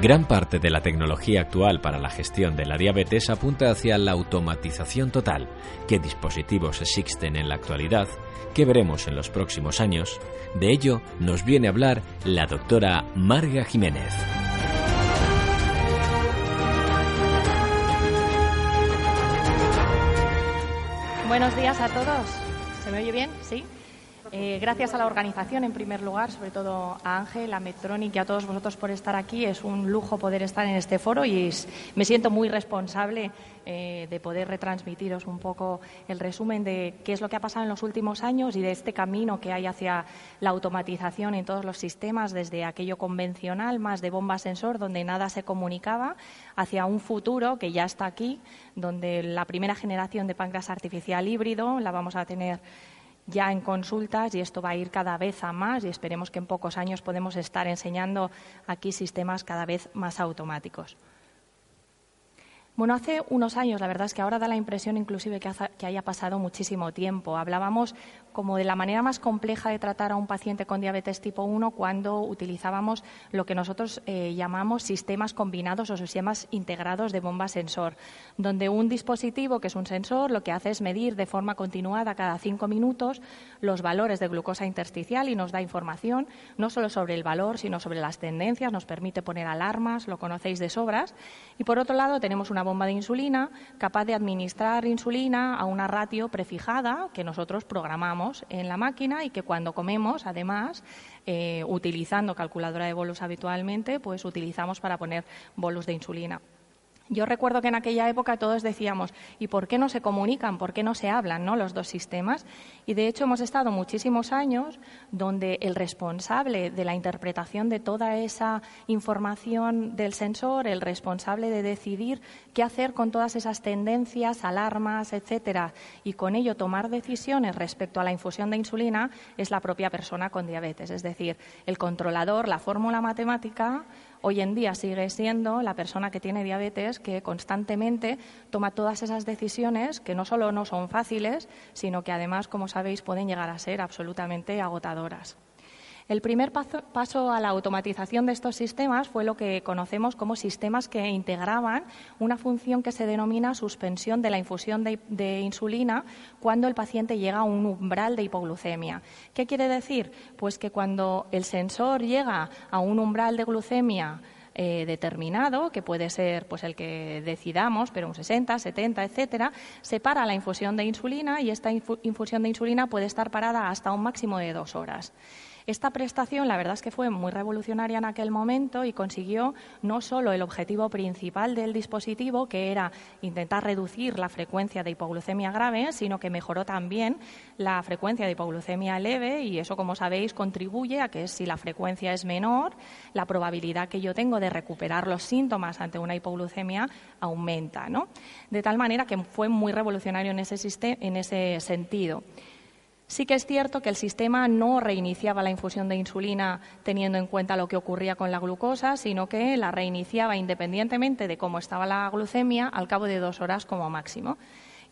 Gran parte de la tecnología actual para la gestión de la diabetes apunta hacia la automatización total. ¿Qué dispositivos existen en la actualidad? ¿Qué veremos en los próximos años? De ello nos viene a hablar la doctora Marga Jiménez. Buenos días a todos. ¿Se me oye bien? ¿Sí? Eh, gracias a la organización, en primer lugar, sobre todo a Ángel, a Medtronic y a todos vosotros por estar aquí. Es un lujo poder estar en este foro y me siento muy responsable eh, de poder retransmitiros un poco el resumen de qué es lo que ha pasado en los últimos años y de este camino que hay hacia la automatización en todos los sistemas, desde aquello convencional, más de bomba sensor, donde nada se comunicaba, hacia un futuro que ya está aquí, donde la primera generación de páncreas artificial híbrido la vamos a tener ya en consultas y esto va a ir cada vez a más y esperemos que en pocos años podemos estar enseñando aquí sistemas cada vez más automáticos. Bueno, hace unos años, la verdad es que ahora da la impresión inclusive que, haya pasado muchísimo tiempo. Hablábamos como de la manera más compleja de tratar a un paciente con diabetes tipo 1 cuando utilizábamos lo que nosotros eh, llamamos sistemas combinados o sistemas integrados de bomba sensor, donde un dispositivo que es un sensor lo que hace es medir de forma continuada cada cinco minutos los valores de glucosa intersticial y nos da información no solo sobre el valor, sino sobre las tendencias, nos permite poner alarmas, lo conocéis de sobras. Y por otro lado tenemos una bomba de insulina capaz de administrar insulina a una ratio prefijada que nosotros programamos en la máquina y que cuando comemos, además, eh, utilizando calculadora de bolos habitualmente, pues utilizamos para poner bolos de insulina. Yo recuerdo que en aquella época todos decíamos, ¿y por qué no se comunican? ¿Por qué no se hablan ¿no? los dos sistemas? Y de hecho hemos estado muchísimos años donde el responsable de la interpretación de toda esa información del sensor, el responsable de decidir qué hacer con todas esas tendencias, alarmas, etcétera, y con ello tomar decisiones respecto a la infusión de insulina, es la propia persona con diabetes. Es decir, el controlador, la fórmula matemática, hoy en día sigue siendo la persona que tiene diabetes que constantemente toma todas esas decisiones que no solo no son fáciles, sino que además, como sabéis, pueden llegar a ser absolutamente agotadoras. El primer paso, a la automatización de estos sistemas fue lo que conocemos como sistemas que integraban una función que se denomina suspensión de la infusión de, insulina cuando el paciente llega a un umbral de hipoglucemia. ¿Qué quiere decir? Pues que cuando el sensor llega a un umbral de glucemia eh, determinado, que puede ser pues el que decidamos, pero un 60, 70, etcétera, se para la infusión de insulina y esta infusión de insulina puede estar parada hasta un máximo de dos horas. Esta prestación, la verdad es que fue muy revolucionaria en aquel momento y consiguió no solo el objetivo principal del dispositivo, que era intentar reducir la frecuencia de hipoglucemia grave, sino que mejoró también la frecuencia de hipoglucemia leve y eso, como sabéis, contribuye a que si la frecuencia es menor, la probabilidad que yo tengo de recuperar los síntomas ante una hipoglucemia aumenta, ¿no? De tal manera que fue muy revolucionario en ese, en ese sentido. Sí que es cierto que el sistema no reiniciaba la infusión de insulina teniendo en cuenta lo que ocurría con la glucosa, sino que la reiniciaba independientemente de cómo estaba la glucemia al cabo de dos horas como máximo.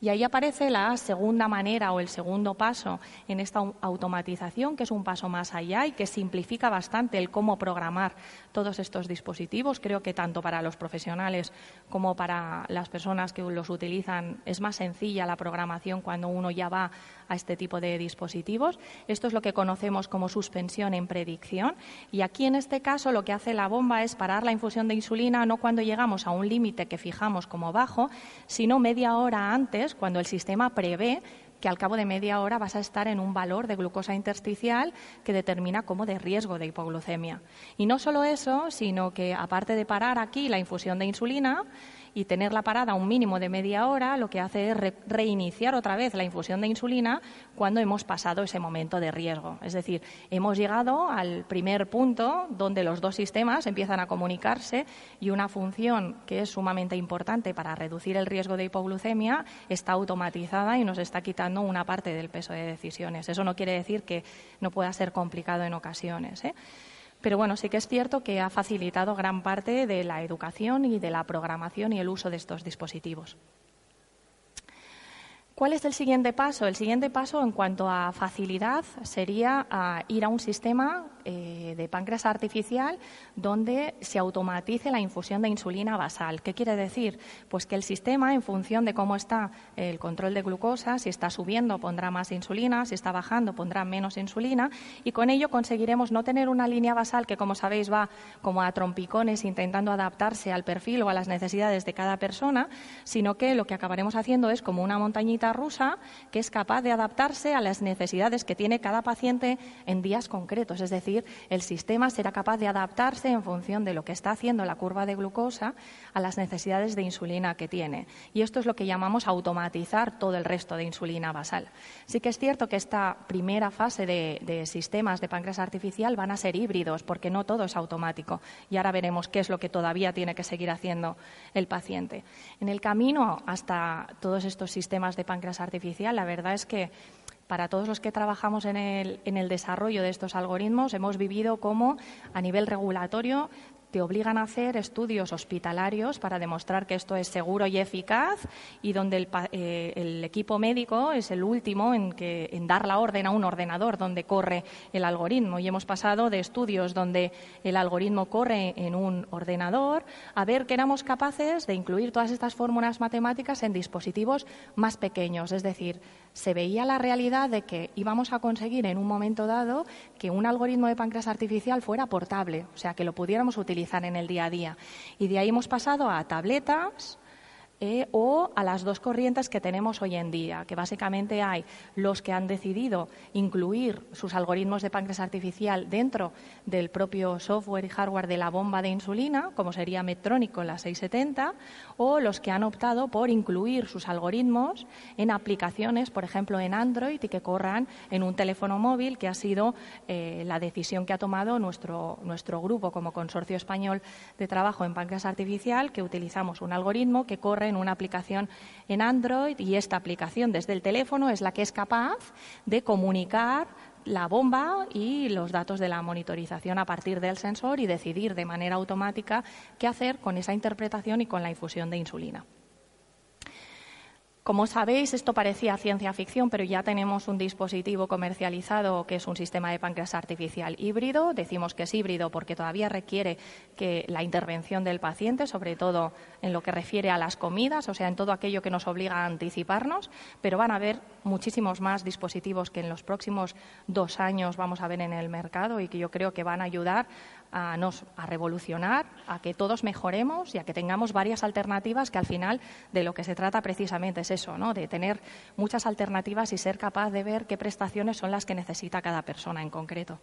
Y ahí aparece la segunda manera o el segundo paso en esta automatización, que es un paso más allá y que simplifica bastante el cómo programar todos estos dispositivos. Creo que tanto para los profesionales como para las personas que los utilizan es más sencilla la programación cuando uno ya va a este tipo de dispositivos. Esto es lo que conocemos como suspensión en predicción. Y aquí, en este caso, lo que hace la bomba es parar la infusión de insulina no cuando llegamos a un límite que fijamos como bajo, sino media hora antes, cuando el sistema prevé que al cabo de media hora vas a estar en un valor de glucosa intersticial que determina como de riesgo de hipoglucemia. Y no solo eso, sino que aparte de parar aquí la infusión de insulina, y tener la parada un mínimo de media hora lo que hace es reiniciar otra vez la infusión de insulina cuando hemos pasado ese momento de riesgo. Es decir, hemos llegado al primer punto donde los dos sistemas empiezan a comunicarse y una función que es sumamente importante para reducir el riesgo de hipoglucemia está automatizada y nos está quitando una parte del peso de decisiones. Eso no quiere decir que no pueda ser complicado en ocasiones. ¿eh? Pero bueno, sí que es cierto que ha facilitado gran parte de la educación y de la programación y el uso de estos dispositivos. ¿Cuál es el siguiente paso? El siguiente paso en cuanto a facilidad sería ir a un sistema eh, de páncreas artificial donde se automatice la infusión de insulina basal. ¿Qué quiere decir? Pues que el sistema, en función de cómo está el control de glucosa, si está subiendo pondrá más insulina, si está bajando pondrá menos insulina y con ello conseguiremos no tener una línea basal que, como sabéis, va como a trompicones intentando adaptarse al perfil o a las necesidades de cada persona, sino que lo que acabaremos haciendo es como una montañita rusa que es capaz de adaptarse a las necesidades que tiene cada paciente en días concretos. Es decir, el sistema será capaz de adaptarse en función de lo que está haciendo la curva de glucosa a las necesidades de insulina que tiene. Y esto es lo que llamamos automatizar todo el resto de insulina basal. Sí que es cierto que esta primera fase de, sistemas de páncreas artificial van a ser híbridos, porque no todo es automático. Y ahora veremos qué es lo que todavía tiene que seguir haciendo el paciente. En el camino hasta todos estos sistemas de páncreas artificial, la verdad es que para todos los que trabajamos en el, en el desarrollo de estos algoritmos hemos vivido cómo a nivel regulatorio te obligan a hacer estudios hospitalarios para demostrar que esto es seguro y eficaz y donde eh, el, equipo médico es el último en, que, en dar la orden a un ordenador donde corre el algoritmo. Y hemos pasado de estudios donde el algoritmo corre en un ordenador a ver que éramos capaces de incluir todas estas fórmulas matemáticas en dispositivos más pequeños. Es decir, se veía la realidad de que íbamos a conseguir en un momento dado que un algoritmo de páncreas artificial fuera portable, o sea, que lo pudiéramos utilizar en el día a día. Y de ahí hemos pasado a tabletas, eh, o a las dos corrientes que tenemos hoy en día, que básicamente hay los que han decidido incluir sus algoritmos de páncreas artificial dentro del propio software y hardware de la bomba de insulina, como sería Medtronic con la 670, o los que han optado por incluir sus algoritmos en aplicaciones, por ejemplo, en Android y que corran en un teléfono móvil, que ha sido eh, la decisión que ha tomado nuestro, nuestro grupo como Consorcio Español de Trabajo en Páncreas Artificial, que utilizamos un algoritmo que corre en una aplicación en Android y esta aplicación desde el teléfono es la que es capaz de comunicar la bomba y los datos de la monitorización a partir del sensor y decidir de manera automática qué hacer con esa interpretación y con la infusión de insulina. Como sabéis, esto parecía ciencia ficción, pero ya tenemos un dispositivo comercializado que es un sistema de páncreas artificial híbrido. Decimos que es híbrido porque todavía requiere que la intervención del paciente, sobre todo en lo que refiere a las comidas, o sea, en todo aquello que nos obliga a anticiparnos, pero van a haber muchísimos más dispositivos que en los próximos dos años vamos a ver en el mercado y que yo creo que van a ayudar a, nos, a revolucionar, a que todos mejoremos y a que tengamos varias alternativas que al final de lo que se trata precisamente es eso, ¿no? de tener muchas alternativas y ser capaz de ver qué prestaciones son las que necesita cada persona en concreto.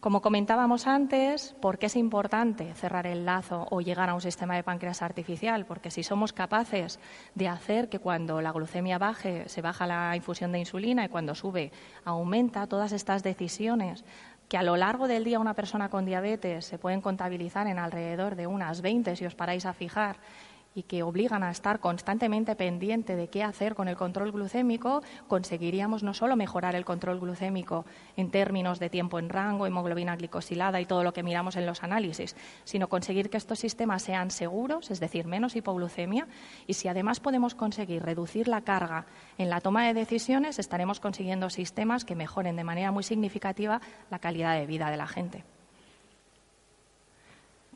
Como comentábamos antes, ¿por qué es importante cerrar el lazo o llegar a un sistema de páncreas artificial? Porque si somos capaces de hacer que cuando la glucemia baje, se baja la infusión de insulina y cuando sube, aumenta, todas estas decisiones que a lo largo del día una persona con diabetes se pueden contabilizar en alrededor de unas 20, si os paráis a fijar, y que obligan a estar constantemente pendiente de qué hacer con el control glucémico, conseguiríamos no solo mejorar el control glucémico en términos de tiempo en rango, hemoglobina glicosilada y todo lo que miramos en los análisis, sino conseguir que estos sistemas sean seguros, es decir, menos hipoglucemia, y si además podemos conseguir reducir la carga en la toma de decisiones, estaremos consiguiendo sistemas que mejoren de manera muy significativa la calidad de vida de la gente.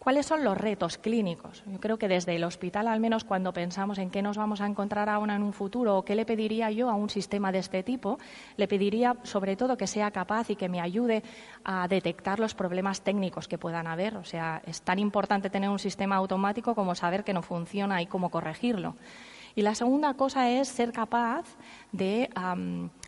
¿Cuáles son los retos clínicos? Yo creo que desde el hospital, al menos cuando pensamos en qué nos vamos a encontrar ahora en un futuro o qué le pediría yo a un sistema de este tipo, le pediría sobre todo que sea capaz y que me ayude a detectar los problemas técnicos que puedan haber. O sea, es tan importante tener un sistema automático como saber que no funciona y cómo corregirlo. Y la segunda cosa es ser capaz de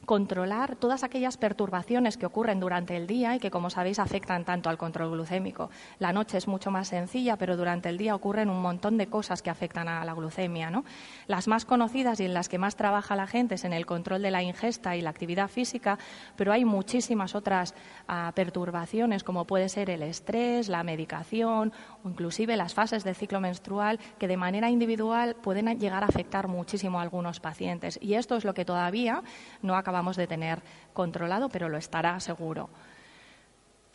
controlar todas aquellas perturbaciones que ocurren durante el día y que, como sabéis, afectan tanto al control glucémico. La noche es mucho más sencilla, pero durante el día ocurren un montón de cosas que afectan a la glucemia. ¿no? Las más conocidas y en las que más trabaja la gente es en el control de la ingesta y la actividad física, pero hay muchísimas otras ah, perturbaciones, como puede ser el estrés, la medicación o inclusive las fases del ciclo menstrual, que de manera individual pueden llegar a afectar muchísimo a algunos pacientes. Y esto es lo que todavía no acaba vamos de tener controlado, pero lo estará seguro.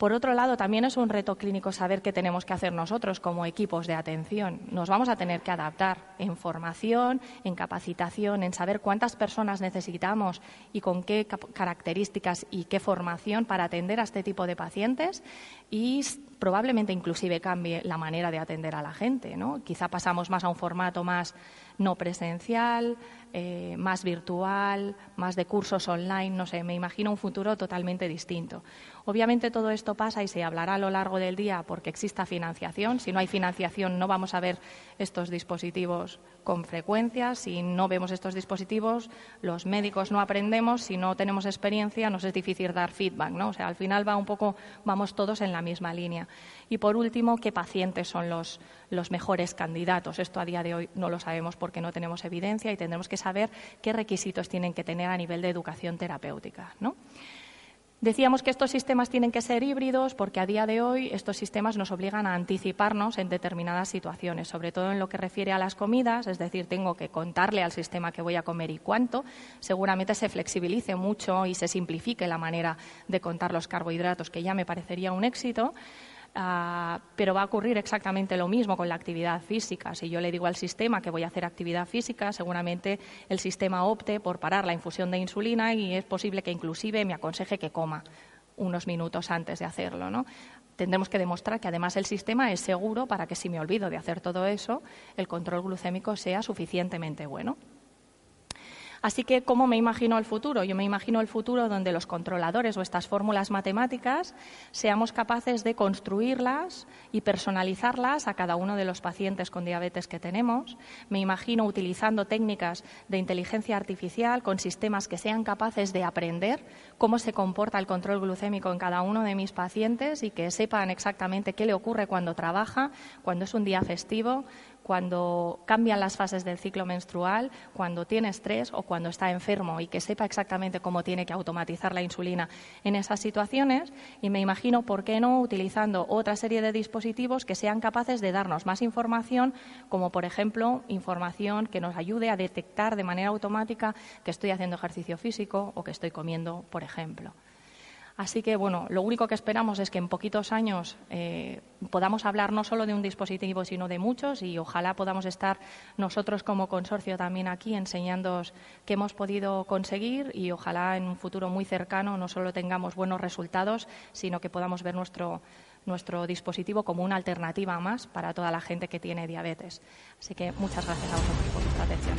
Por otro lado, también es un reto clínico saber qué tenemos que hacer nosotros como equipos de atención. Nos vamos a tener que adaptar en formación, en capacitación, en saber cuántas personas necesitamos y con qué características y qué formación para atender a este tipo de pacientes y probablemente inclusive cambie la manera de atender a la gente. ¿no? Quizá pasamos más a un formato más no presencial, eh, más virtual, más de cursos online, no sé, me imagino un futuro totalmente distinto. Obviamente todo esto pasa y se hablará a lo largo del día porque exista financiación. Si no hay financiación no vamos a ver estos dispositivos con frecuencia. Si no vemos estos dispositivos, los médicos no aprendemos. Si no tenemos experiencia, nos es difícil dar feedback. ¿no? O sea, al final va un poco, vamos todos en la misma línea. Y por último, ¿qué pacientes son los, los mejores candidatos? Esto a día de hoy no lo sabemos porque no tenemos evidencia y tendremos que saber qué requisitos tienen que tener a nivel de educación terapéutica. ¿no? Decíamos que estos sistemas tienen que ser híbridos porque a día de hoy estos sistemas nos obligan a anticiparnos en determinadas situaciones, sobre todo en lo que refiere a las comidas, es decir, tengo que contarle al sistema que voy a comer y cuánto. Seguramente se flexibilice mucho y se simplifique la manera de contar los carbohidratos, que ya me parecería un éxito. Ah, pero va a ocurrir exactamente lo mismo con la actividad física. Si yo le digo al sistema que voy a hacer actividad física, seguramente el sistema opte por parar la infusión de insulina y es posible que inclusive me aconseje que coma unos minutos antes de hacerlo. ¿no? Tendremos que demostrar que además el sistema es seguro para que si me olvido de hacer todo eso, el control glucémico sea suficientemente bueno. Así que, ¿cómo me imagino el futuro? Yo me imagino el futuro donde los controladores o estas fórmulas matemáticas seamos capaces de construirlas y personalizarlas a cada uno de los pacientes con diabetes que tenemos. Me imagino utilizando técnicas de inteligencia artificial con sistemas que sean capaces de aprender cómo se comporta el control glucémico en cada uno de mis pacientes y que sepan exactamente qué le ocurre cuando trabaja, cuando es un día festivo, cuando cambian las fases del ciclo menstrual, cuando tiene estrés o cuando está enfermo y que sepa exactamente cómo tiene que automatizar la insulina en esas situaciones y me imagino, ¿por qué no?, utilizando otra serie de dispositivos que sean capaces de darnos más información, como por ejemplo información que nos ayude a detectar de manera automática que estoy haciendo ejercicio físico o que estoy comiendo, por ejemplo. Así que, bueno, lo único que esperamos es que en poquitos años eh, podamos hablar no solo de un dispositivo, sino de muchos y ojalá podamos estar nosotros como consorcio también aquí enseñándoos qué hemos podido conseguir y ojalá en un futuro muy cercano no solo tengamos buenos resultados, sino que podamos ver nuestro, nuestro dispositivo como una alternativa más para toda la gente que tiene diabetes. Así que muchas gracias a vosotros por vuestra atención.